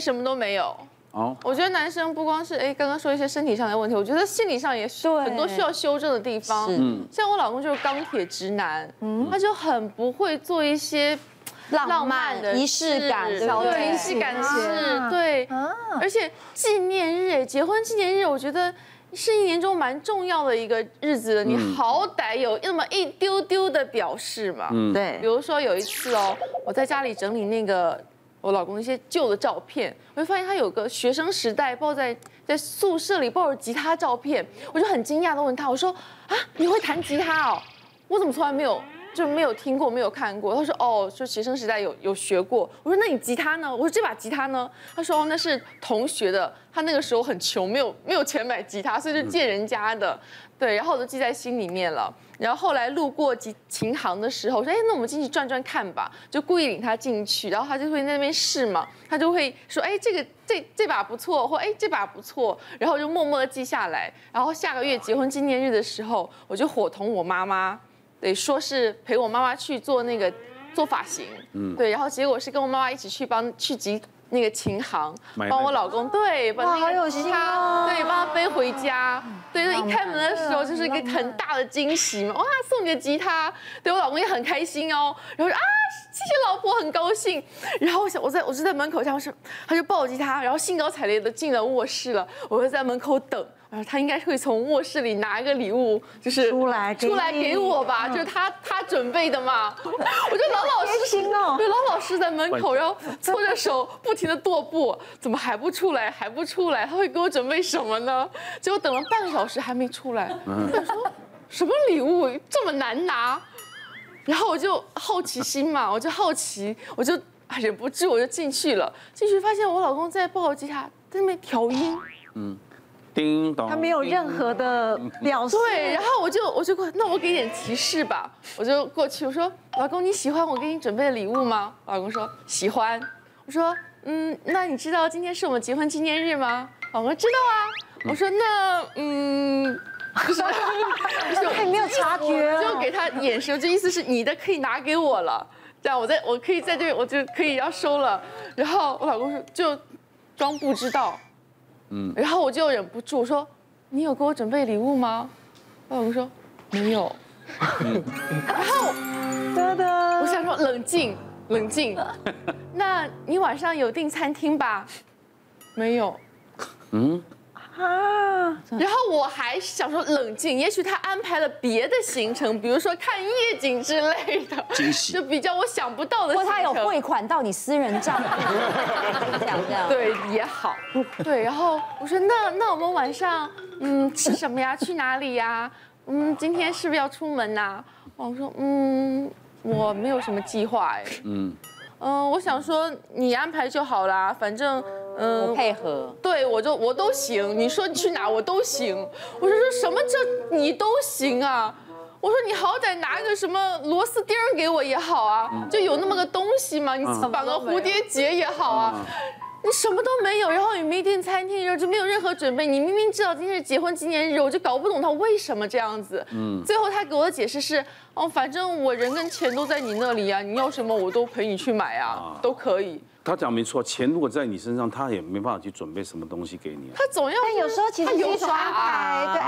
什么都没有。哦，我觉得男生不光是哎，刚刚说一些身体上的问题，我觉得心理上也是很多需要修正的地方。嗯，像我老公就是钢铁直男，嗯，他就很不会做一些浪漫的仪式感，对，仪式感的事，对，而且纪念日，结婚纪念日，我觉得是一年中蛮重要的一个日子，你好歹有那么一丢丢的表示嘛。嗯，对，比如说有一次哦，我在家里整理那个。我老公一些旧的照片，我就发现他有个学生时代抱在在宿舍里抱着吉他照片，我就很惊讶的问他，我说啊，你会弹吉他哦？我怎么从来没有就没有听过没有看过？他说哦，就学生时代有有学过。我说那你吉他呢？我说这把吉他呢？他说，那是同学的，他那个时候很穷，没有没有钱买吉他，所以就借人家的。对，然后我就记在心里面了。然后后来路过吉琴行的时候，我说：“哎，那我们进去转转看吧。”就故意领他进去，然后他就会在那边试嘛，他就会说：“哎，这个这这把不错，或哎这把不错。”然后就默默的记下来。然后下个月结婚纪念日的时候，我就伙同我妈妈，对，说是陪我妈妈去做那个做发型，嗯，对，然后结果是跟我妈妈一起去帮去集。那个琴行帮我老公，对，把那个吉他，对，帮他背回家，对，就一开门的时候就是一个很大的惊喜嘛，哇，送你个吉他，对我老公也很开心哦，然后说啊，谢谢老婆，很高兴，然后我想我在我就在门口，他说他就抱着吉他，然后兴高采烈的进了卧室了，我就在门口等。他应该会从卧室里拿一个礼物，就是出来出来给我吧，就是他他准备的嘛。我就老老实实哦，对，老老实实在门口，然后搓着手不停的踱步，怎么还不出来？还不出来？他会给我准备什么呢？结果等了半个小时还没出来。我说什么礼物这么难拿？然后我就好奇心嘛，我就好奇，我就忍不住我就进去了。进去发现我老公在抱着吉他在那边调音。嗯。叮咚，他没有任何的表示。对，然后我就我就过，那我给点提示吧。我就过去，我说：“老公，你喜欢我给你准备的礼物吗？”老公说：“喜欢。”我说：“嗯，那你知道今天是我们结婚纪念日吗？”老公知道啊。我说：“那嗯，不是，还没有察觉，就给他眼神，就意思是你的可以拿给我了，这样我在我可以在这，我就可以要收了。”然后我老公说：“就装不知道。”嗯，然后我就忍不住说：“你有给我准备礼物吗？”我老公说：“没有。” 然后，我想说冷静，冷静。那你晚上有订餐厅吧？没有。嗯。啊，然后我还想说冷静，也许他安排了别的行程，比如说看夜景之类的，惊喜，就比较我想不到的。或他有汇款到你私人账户，这样这样，对也好，对。然后我说那那我们晚上嗯吃什么呀？去哪里呀？嗯，今天是不是要出门呐？我说嗯，我没有什么计划哎，嗯。嗯，我想说你安排就好啦，反正嗯，我配合，对我就我都行，你说你去哪我都行。我说说什么叫你都行啊？我说你好歹拿个什么螺丝钉给我也好啊，就有那么个东西嘛，你绑个蝴蝶结也好啊。你什么都没有，然后你没订餐厅，然后就没有任何准备。你明明知道今天是结婚纪念日，我就搞不懂他为什么这样子。嗯，最后他给我的解释是，哦，反正我人跟钱都在你那里啊，你要什么我都陪你去买啊，都可以。他讲没错，钱如果在你身上，他也没办法去准备什么东西给你。他总要，但有时候其实有种安排，对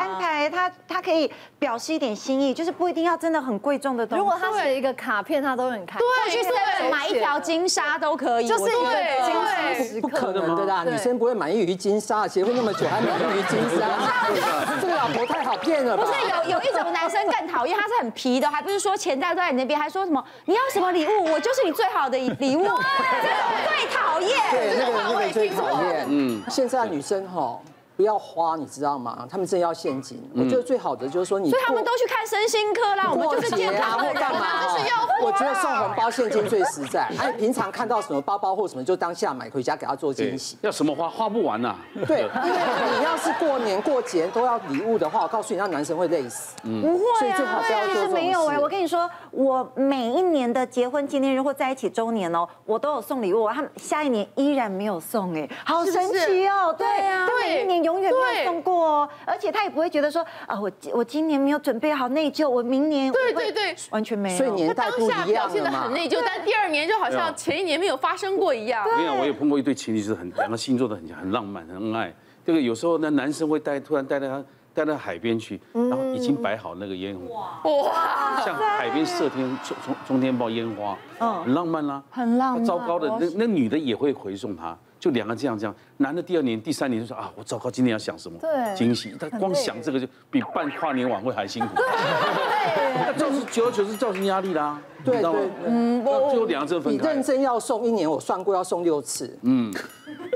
他，可以表示一点心意，就是不一定要真的很贵重的东西。如果他写一个卡片，他都很开心。对，就是买一条金沙都可以。就是一个金沙，不可能对啦？女生不会满意于金沙，结婚那么久还满意于金沙，这个老婆太好骗了。不是有有一种男生更讨厌，他是很皮的，还不是说钱在在你那边，还说什么你要什么礼物，我就是你最好的礼物。最讨厌，对那个那个最讨厌。嗯，现在女生哈。不要花，你知道吗？他们真要现金。我觉得最好的就是说你，所以他们都去看身心科啦。我们就是健康或干嘛，就是要。我觉得送红包现金最实在。还有平常看到什么包包或什么，就当下买回家给他做惊喜。要什么花花不完呐？对，因为你要是过年过节都要礼物的话，我告诉你，那男生会累死。嗯，不会啊。所以最好不要做这种。没有哎，我跟你说，我每一年的结婚纪念日或在一起周年哦，我都有送礼物。他们下一年依然没有送哎，好神奇哦。对啊，对，每一年有。永远没有送过哦，而且他也不会觉得说啊，我我今年没有准备好内疚，我明年对对对，完全没有。所以年代不一样表现得很内疚，但第二年就好像前一年没有发生过一样。我跟你讲，我也碰过一对情侣，是很两个星座都很很浪漫、很恩爱。这个有时候那男生会带突然带到他带到海边去，然后已经摆好那个烟火，哇，像海边射天冲冲冲天炮烟花，嗯，很浪漫啦，很浪漫。糟糕的，那那女的也会回送他。就两个这样这样，男的第二年、第三年就说啊，我糟糕，今天要想什么？对，惊喜。他光想这个就比办跨年晚会还辛苦。对，那造成久而久之造成压力啦。对对，嗯，我最后两个真分开。你认真要送一年，我算过要送六次。嗯，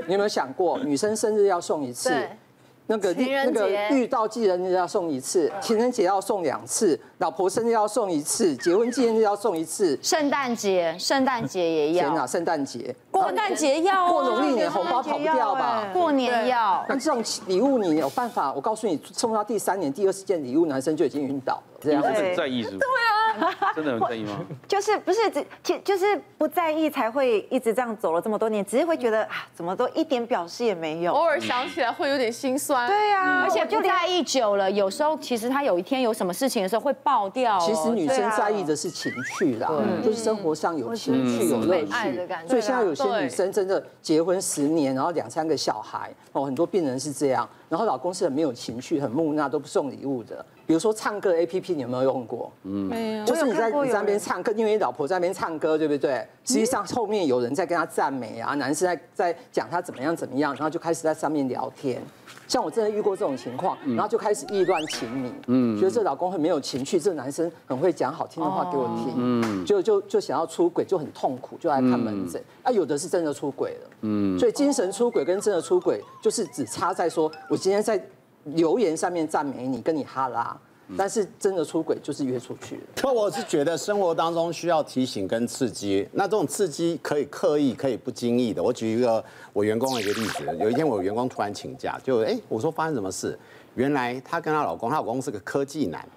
你有没有想过，女生生日要送一次？那个那个遇到纪念日要送一次，情人节要送两次，老婆生日要送一次，结婚纪念日要送一次，圣诞节圣诞节也要。天哪，圣诞节过圣诞节要过农历年红包跑不掉吧？过年要。那这种礼物你有办法？我告诉你，送到第三年、第二十件礼物，男生就已经晕倒了。这样很在意是不是？对啊，真的很在意吗？就是不是只，其就是不在意才会一直这样走了这么多年，只是会觉得啊，怎么都一点表示也没有，偶尔想起来会有点心酸。对啊，而且不在意久了，有时候其实他有一天有什么事情的时候会爆掉。其实女生在意的是情趣啦，就是生活上有情趣、有乐趣。所以现在有些女生真的结婚十年，然后两三个小孩，哦，很多病人是这样，然后老公是很没有情趣、很木讷，都不送礼物的。比如说唱歌 APP，你有没有用过？嗯，没有。就是你在你在那边唱歌，因为你老婆在那边唱歌，对不对？实际上后面有人在跟他赞美啊，男生在在讲他怎么样怎么样，然后就开始在上面聊天。像我真的遇过这种情况，然后就开始意乱情迷，嗯，觉得这老公很没有情趣，这个男生很会讲好听的话给我听，嗯，就就就想要出轨，就很痛苦，就来看门诊。啊，有的是真的出轨了，嗯，所以精神出轨跟真的出轨，就是只差在说我今天在。留言上面赞美你，跟你哈拉，但是真的出轨就是约出去。那我是觉得生活当中需要提醒跟刺激，那这种刺激可以刻意，可以不经意的。我举一个我员工的一个例子，有一天我员工突然请假，就哎，我说发生什么事？原来她跟她老公，她老公是个科技男，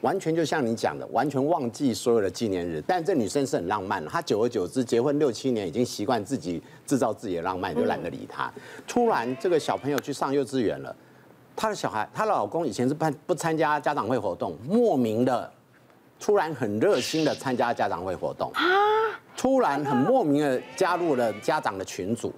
完全就像你讲的，完全忘记所有的纪念日。但这女生是很浪漫，她久而久之结婚六七年，已经习惯自己制造自己的浪漫，就懒得理她。突然这个小朋友去上幼稚园了。她的小孩，她的老公以前是不不参加家长会活动，莫名的，突然很热心的参加家长会活动，突然很莫名的加入了家长的群组，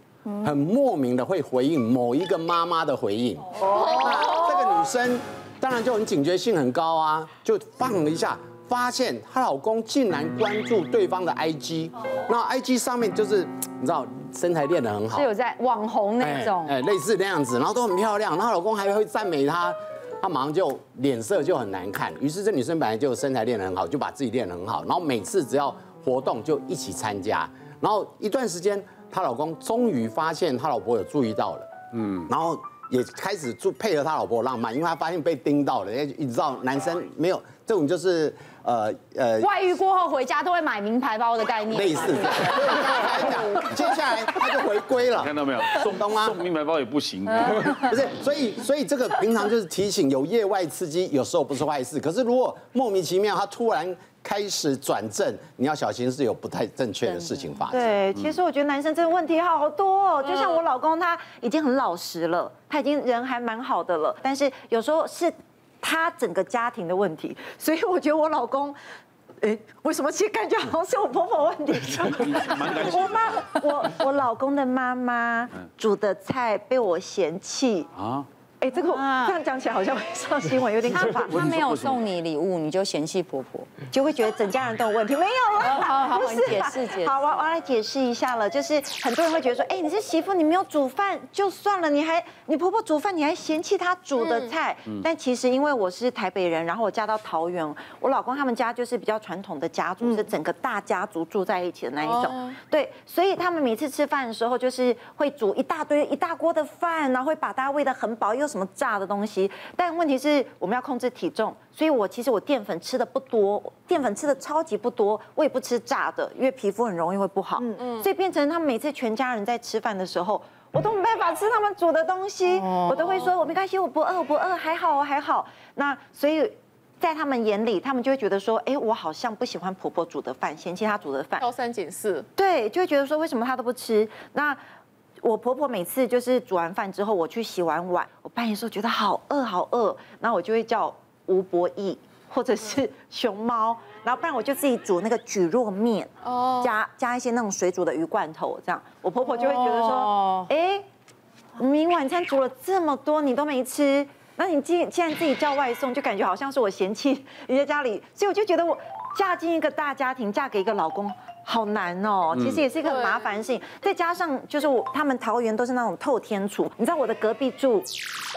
很莫名的会回应某一个妈妈的回应，那这个女生当然就很警觉性很高啊，就放了一下。发现她老公竟然关注对方的 IG，那 IG 上面就是你知道身材练得很好，是有在网红那种，哎，类似那样子，然后都很漂亮，然后老公还会赞美她，她马上就脸色就很难看。于是这女生本来就身材练得很好，就把自己练得很好，然后每次只要活动就一起参加，然后一段时间她老公终于发现她老婆有注意到了，嗯，然后也开始做配合他老婆浪漫，因为他发现被盯到了，因为你知道男生没有这种就是。呃呃，外遇过后回家都会买名牌包的概念，类似。接下来他就回归了，看到没有？送东啊，送名牌包也不行，不是？所以所以这个平常就是提醒，有业外刺激，有时候不是坏事。可是如果莫名其妙他突然开始转正，你要小心是有不太正确的事情发生。对，其实我觉得男生这个问题好多哦，就像我老公他已经很老实了，他已经人还蛮好的了，但是有时候是。他整个家庭的问题，所以我觉得我老公，哎，为什么其实感觉好像是我婆婆问题？我妈，我我老公的妈妈煮的菜被我嫌弃啊。哎，这个这样讲起来好像会上新闻，有点可怕。他没有送你礼物，你就嫌弃婆婆，就会觉得整家人都有问题。没有了，好好，你解释解释。好，我我来解释一下了，就是很多人会觉得说，哎，你是媳妇，你没有煮饭就算了，你还你婆婆煮饭，你还嫌弃她煮的菜。但其实因为我是台北人，然后我嫁到桃园，我老公他们家就是比较传统的家族，是整个大家族住在一起的那一种。对，所以他们每次吃饭的时候，就是会煮一大堆一大锅的饭，然后会把大家喂得很饱，又什么炸的东西，但问题是我们要控制体重，所以我其实我淀粉吃的不多，淀粉吃的超级不多，我也不吃炸的，因为皮肤很容易会不好。嗯嗯，所以变成他们每次全家人在吃饭的时候，我都没办法吃他们煮的东西，我都会说我没关系，我不饿，我不饿，还好还好。那所以在他们眼里，他们就会觉得说，哎，我好像不喜欢婆婆煮的饭，嫌弃她煮的饭，挑三拣四，对，就会觉得说为什么她都不吃那。我婆婆每次就是煮完饭之后，我去洗完碗，我半夜时候觉得好饿好饿，然后我就会叫吴博义或者是熊猫，然后不然我就自己煮那个蒟蒻面，哦，加加一些那种水煮的鱼罐头，这样我婆婆就会觉得说，哎，明明晚餐煮了这么多，你都没吃，那你既既然自己叫外送，就感觉好像是我嫌弃人家家里，所以我就觉得我嫁进一个大家庭，嫁给一个老公。好难哦，其实也是一个很麻烦的事情，再加上就是我他们桃园都是那种透天厝，你知道我的隔壁住，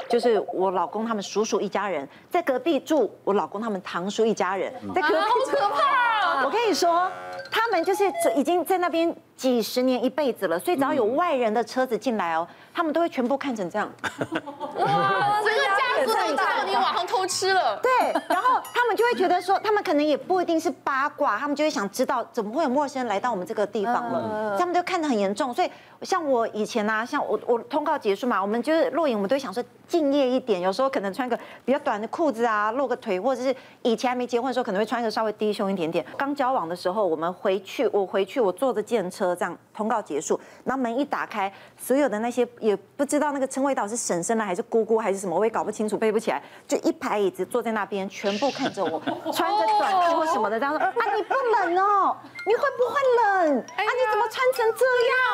就是我老公他们叔叔一家人，在隔壁住我老公他们堂叔一家人，在隔壁住，好可怕！我跟你说，他们就是已经在那边几十年一辈子了，所以只要有外人的车子进来哦，他们都会全部看成这样。哇，这个家族知道你晚上偷吃了。对，然后他们就会觉得说，他们可能也不一定是八卦，他们就会想知道怎么会有陌生人来到我们这个地方了，他们就看得很严重，所以。像我以前啊，像我我通告结束嘛，我们就是录影，我们都会想说敬业一点，有时候可能穿个比较短的裤子啊，露个腿，或者是以前还没结婚的时候，可能会穿一个稍微低胸一点点。刚交往的时候，我们回去，我回去，我坐着计程车这样，通告结束，然后门一打开，所有的那些也不知道那个称谓到是婶婶呢，还是姑姑，还是什么，我也搞不清楚，背不起来，就一排椅子坐在那边，全部看着我，穿着短裤或什么的，这样说啊，你不冷哦，你会不会冷？啊，你怎么穿成这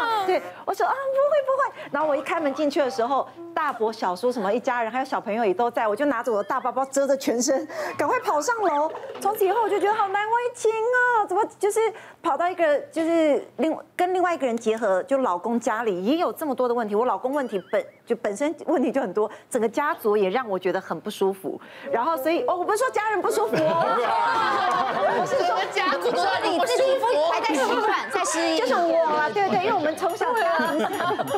样？对。我说啊，不会不会，然后我一开门进去的时候，大伯小叔什么一家人还有小朋友也都在，我就拿着我的大包包遮着全身，赶快跑上楼。从此以后我就觉得好难为情哦，怎么就是跑到一个就是另跟另外一个人结合，就老公家里也有这么多的问题，我老公问题本就本身问题就很多，整个家族也让我觉得很不舒服。然后所以哦，我不是说家人不舒服哦，不是说 家族说你自己还在习惯在适应，就是我啊，对对，因为我们从小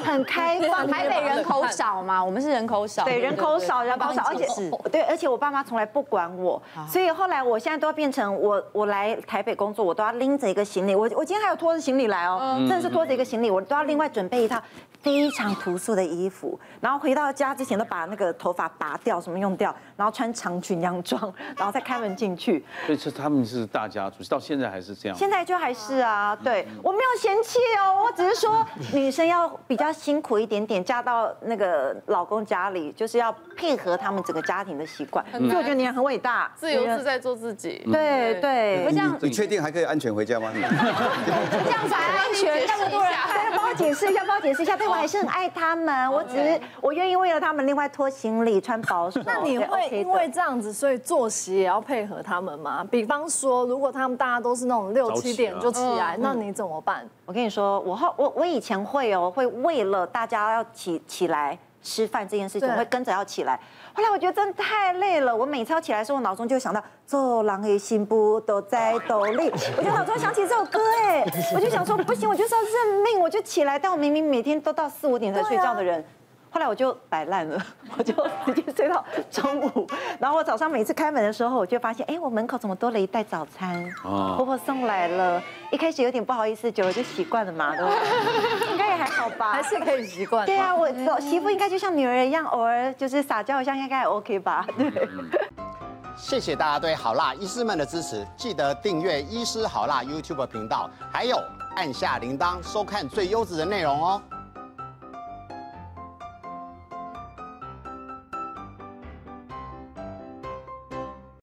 很开放，台北人口少嘛，我们是人口少，对人口少，人口少，而且对，而且我爸妈从来不管我，所以后来我现在都要变成我，我来台北工作，我都要拎着一个行李，我我今天还有拖着行李来哦，真的是拖着一个行李，我都要另外准备一套。非常朴素的衣服，然后回到家之前都把那个头发拔掉，什么用掉，然后穿长裙洋装，然后再开门进去。所以是他们是大家族，到现在还是这样。现在就还是啊，对，我没有嫌弃哦，我只是说 女生要比较辛苦一点点，嫁到那个老公家里，就是要配合他们整个家庭的习惯。所以我觉得你很伟大，自由自在做自己。对对，这样你确定还可以安全回家吗？这样才安全，这么多人，帮我解释一下，帮我解释一下，对。我还是很爱他们，我只是我愿意为了他们另外拖行李、穿保守。那你会因为这样子，所以作息也要配合他们吗？比方说，如果他们大家都是那种六七点就起来，那你怎么办？我跟你说，我后我我以前会哦，会为了大家要起起来吃饭这件事情，会跟着要起来。后来我觉得真的太累了，我每次要起来的时候，我脑中就想到“做人的心不都在斗笠”，我就脑中想起这首歌，哎，我就想说不行，我就是要认命，我就起来。但我明明每天都到四五点才睡觉的人。后来我就摆烂了，我就直接睡到中午。然后我早上每次开门的时候，我就发现，哎，我门口怎么多了一袋早餐？婆婆送来了。一开始有点不好意思，久了就习惯了嘛，对吧？应该也还好吧，还是可以习惯。对啊，我媳妇应该就像女儿一样，偶尔就是撒娇一下，应该也 OK 吧？对。谢谢大家对好辣医师们的支持，记得订阅医师好辣 YouTube 频道，还有按下铃铛收看最优质的内容哦。